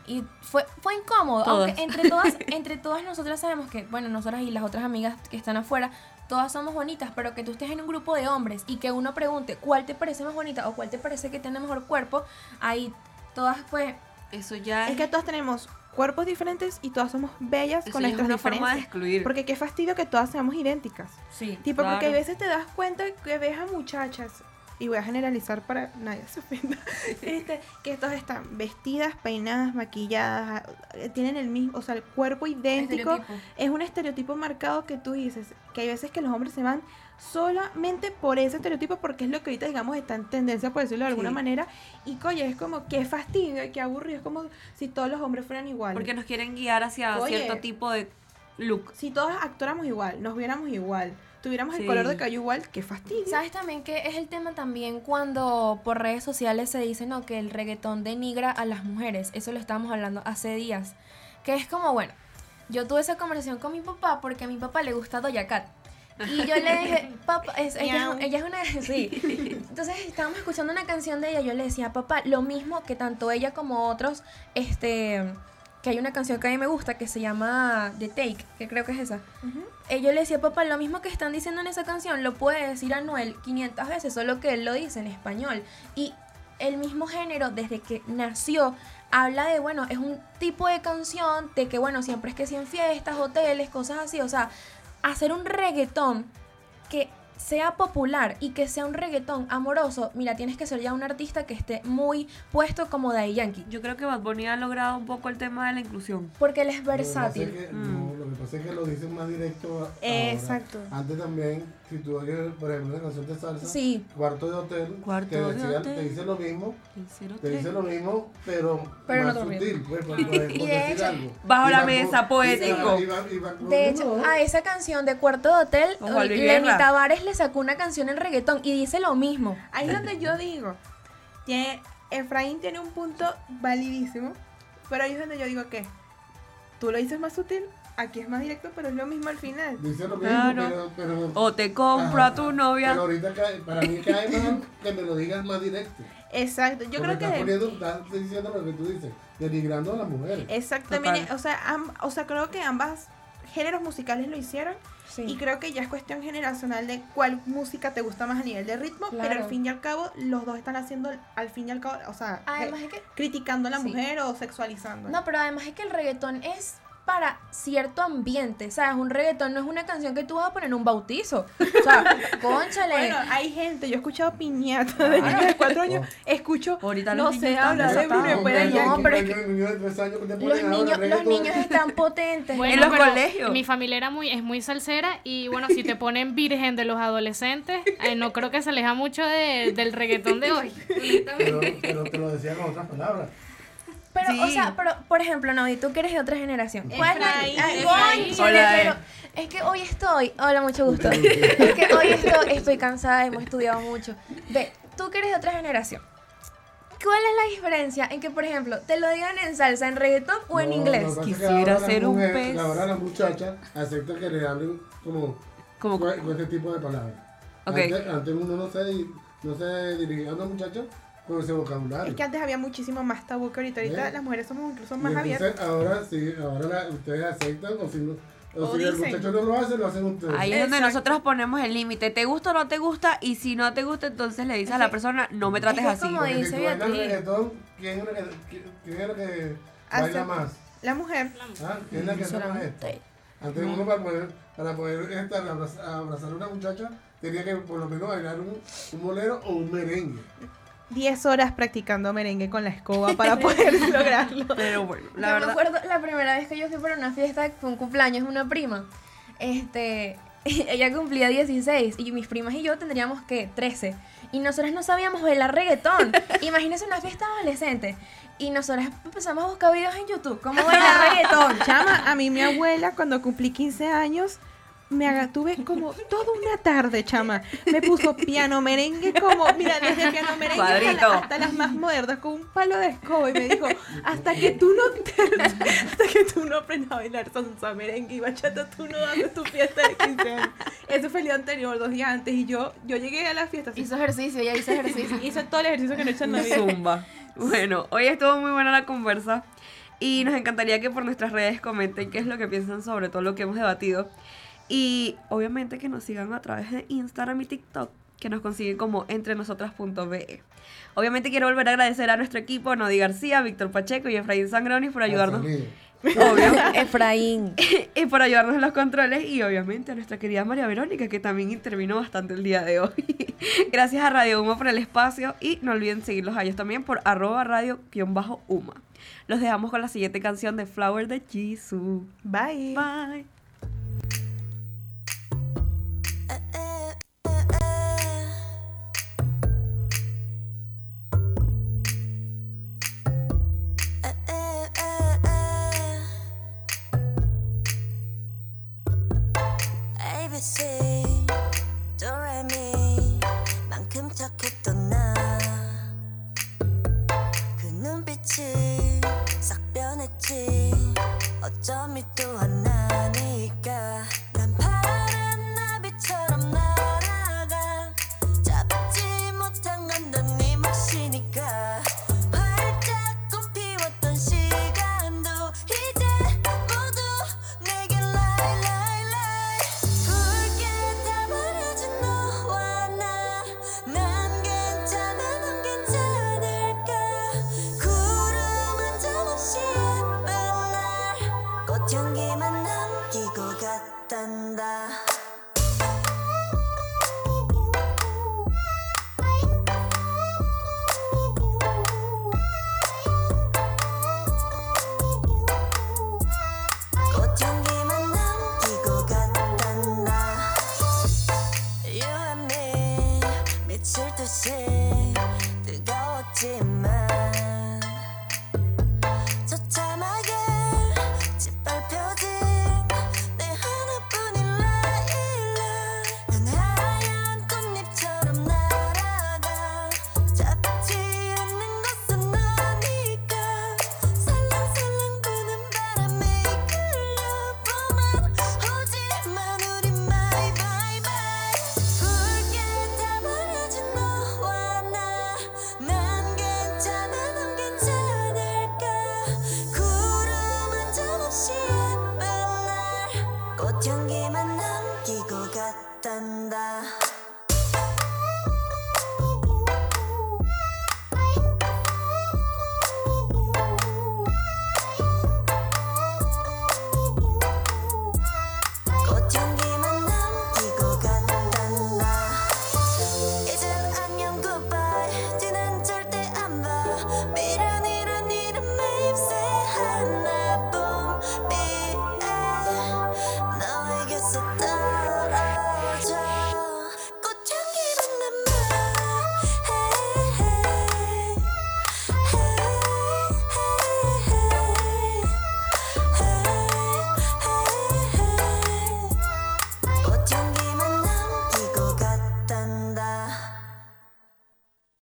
Y fue, fue incómodo, Todas. aunque entre todas, entre todas nosotras sabemos que, bueno, nosotras y las otras amigas que están afuera, todas somos bonitas, pero que tú estés en un grupo de hombres y que uno pregunte cuál te parece más bonita o cuál te parece que tiene mejor cuerpo, ahí todas pues Eso ya Es que todas tenemos cuerpos diferentes y todas somos bellas eso con ya es nuestras una forma de diferencias. excluir. Porque qué fastidio que todas seamos idénticas. sí. Tipo, porque a veces te das cuenta que ves a muchachas, y voy a generalizar para nadie se ofenda, este, que todas están vestidas, peinadas, maquilladas, eh, tienen el mismo, o sea, el cuerpo idéntico. Es un estereotipo marcado que tú dices, que hay veces que los hombres se van solamente por ese estereotipo porque es lo que ahorita digamos está en tendencia por decirlo de alguna Sí. manera y coye es como qué fastidio qué aburrido es como si todos los hombres fueran iguales Porque nos quieren guiar hacia Oye. cierto tipo de look. si todos actuáramos igual nos viéramos igual tuviéramos el Sí. color de cabello igual qué fastidio ¿Sabes también que es el tema también cuando por redes sociales se dice no que el reggaetón denigra a las mujeres? Eso lo estábamos hablando hace días. Que es como, bueno, yo tuve esa conversación con mi papá porque a mi papá le gusta Doja Cat. Y yo le dije, papá, es- ella, ella es una... Sí. Entonces estábamos escuchando una canción de ella, yo le decía, papá, lo mismo que tanto ella como otros, este... Que hay una canción que a mí me gusta que se llama The Take, que creo que es esa. Eh, yo le decía, papá, lo mismo que están diciendo en esa canción lo puede decir Anuel 500 veces, solo que él lo dice en español. Y el mismo género, desde que nació, habla de, bueno, es un tipo de canción de que, bueno, siempre es que sí en fiestas, hoteles, cosas así. O sea, hacer un reggaetón sea popular y que sea un reggaetón amoroso, mira, tienes que ser ya un artista que esté muy puesto como Daddy Yankee. Yo creo que Bad Bunny ha logrado un poco el tema de la inclusión. Porque él es Lo que pasa es versátil. que- Mm. no, lo que pasa es que lo dicen más directo a- ahora. Exacto. Antes también, si tú oyes, por ejemplo, una canción de salsa, Sí. Cuarto de Hotel, Cuarto te, de decía- hotel. te dice lo mismo, te dice Pero lo mismo, pero, más sutil, pues, por, por- por Y de decir hecho, algo. bajo Y la mesa, poético. De hecho, no, a esa canción de Cuarto de Hotel, Luis Lenny. Tavares le sacó una canción en reggaetón y dice lo mismo. ahí es donde yo digo tiene, Efraín tiene un punto validísimo pero ahí es donde yo digo que tú lo dices más sutil aquí es más directo pero es lo mismo al final Dice lo mismo, Claro. pero, pero, O te compro Ajá. a tu novia. pero ahorita cae- para mí cae mal que me lo digas más directo. exacto yo Porque creo estás que poniendo, estás diciendo lo que tú dices, denigrando a las mujeres. Exactamente, Total. o sea, am- o sea, creo que ambas géneros musicales lo hicieron y creo que ya es cuestión generacional de cuál música te gusta más a nivel de ritmo, pero Claro. al fin y al cabo los dos están haciendo al fin y al cabo, o sea, Además es que criticando a la Sí. mujer o sexualizando. No, pero además es que el reggaetón es para cierto ambiente, ¿sabes? Un reggaetón no es una canción que tú vas a poner en un bautizo. O sea, conchale. Bueno, hay gente, yo he escuchado piñata de niños de cuatro años, escucho, Ahorita no se habla de Bruno No, pero es que los niños, los niños están potentes. Bueno, En los pero colegios. Mi familia era muy, es muy salsera y bueno, si te ponen virgen de los adolescentes, eh, no creo que se aleja mucho de- del reggaetón de hoy. Pero, pero te lo decía con otras palabras. Pero, o Sí. sea, pero, por ejemplo, Naudi, tú que eres de otra generación. ¿Cuál es la- Efraín, Efraín. cónchale, Hola, eh. es que hoy estoy. Hola, mucho gusto. es que hoy estoy, estoy cansada, hemos estudiado mucho. Ve, tú que eres de otra generación. ¿Cuál es la diferencia en que, por ejemplo, te lo digan en salsa, en reggaetón o en No, inglés? Quisiera la ser un mujer- pez. Ahora las muchachas aceptan que le hablen como Como- con, con este tipo de palabras. Ok. Antes, antes uno no se, no se dirigía a una muchacha con ese vocabulario. Es que antes había muchísimo más tabú que ahorita, ahorita ¿Eh? las mujeres somos incluso más entonces, abiertas. ahora sí, ahora la- ustedes aceptan o si, no, o O si el dicen. muchacho no lo hace, lo hacen ustedes. Ahí es donde nosotros ponemos el límite. ¿Te gusta o no te gusta? Y si no te gusta, entonces le dices a la persona, no me trates es así. como Porque dice si tú reggaetón, ¿quién es la que, quién- quién es la que Hace- baila más? La mujer, ¿Ah? ¿Quién es la que hace más esto? Antes uno para poder, para poder estar, abrazar, abrazar a una muchacha tenía que por lo menos bailar un, un bolero o un merengue. 10 horas practicando merengue con la escoba para poder lograrlo. Pero bueno, la yo me verdad. acuerdo la primera vez que yo fui para una fiesta, fue un cumpleaños de una prima. Este, ella cumplía 16 y mis primas y yo tendríamos que 13. Y nosotras no sabíamos bailar reggaetón. Imagínense una fiesta adolescente. Y nosotras empezamos a buscar videos en YouTube, cómo bailar reggaetón. Chama, a mí mi abuela cuando cumplí 15 años me haga, tuve como toda una tarde, chama. Me puso piano merengue como, mira, desde piano merengue hasta, las más modernas, con un palo de escoba. Y me dijo, hasta que tú no te, hasta que tú no aprendas a bailar salsa, merengue y bachata, tú no haces tu fiesta de 15 años. Eso fue el día anterior, dos días antes. Y yo, yo llegué a la fiesta. Hizo ejercicio, ya hizo ejercicio. hizo todo el ejercicio que no he hecho en la vida. Zumba. Bueno, hoy estuvo muy buena la conversa. Y nos encantaría que por nuestras redes comenten qué es lo que piensan sobre todo lo que hemos debatido. Y obviamente que nos sigan a través de Instagram y TikTok, que nos consiguen como entrenosotras.be. Obviamente quiero volver a agradecer a nuestro equipo, Nodi García, Víctor Pacheco y Efraín Sangroni por ayudarnos. Obvio. Efraín. y por ayudarnos en los controles y obviamente a nuestra querida María Verónica que también intervino bastante el día de hoy. Gracias a Radio Uma por el espacio y no olviden seguirlos a ellos también por arroba radio-uma. Los dejamos con la siguiente canción de Flower de Jisoo. Bye. Bye. 꽃향기만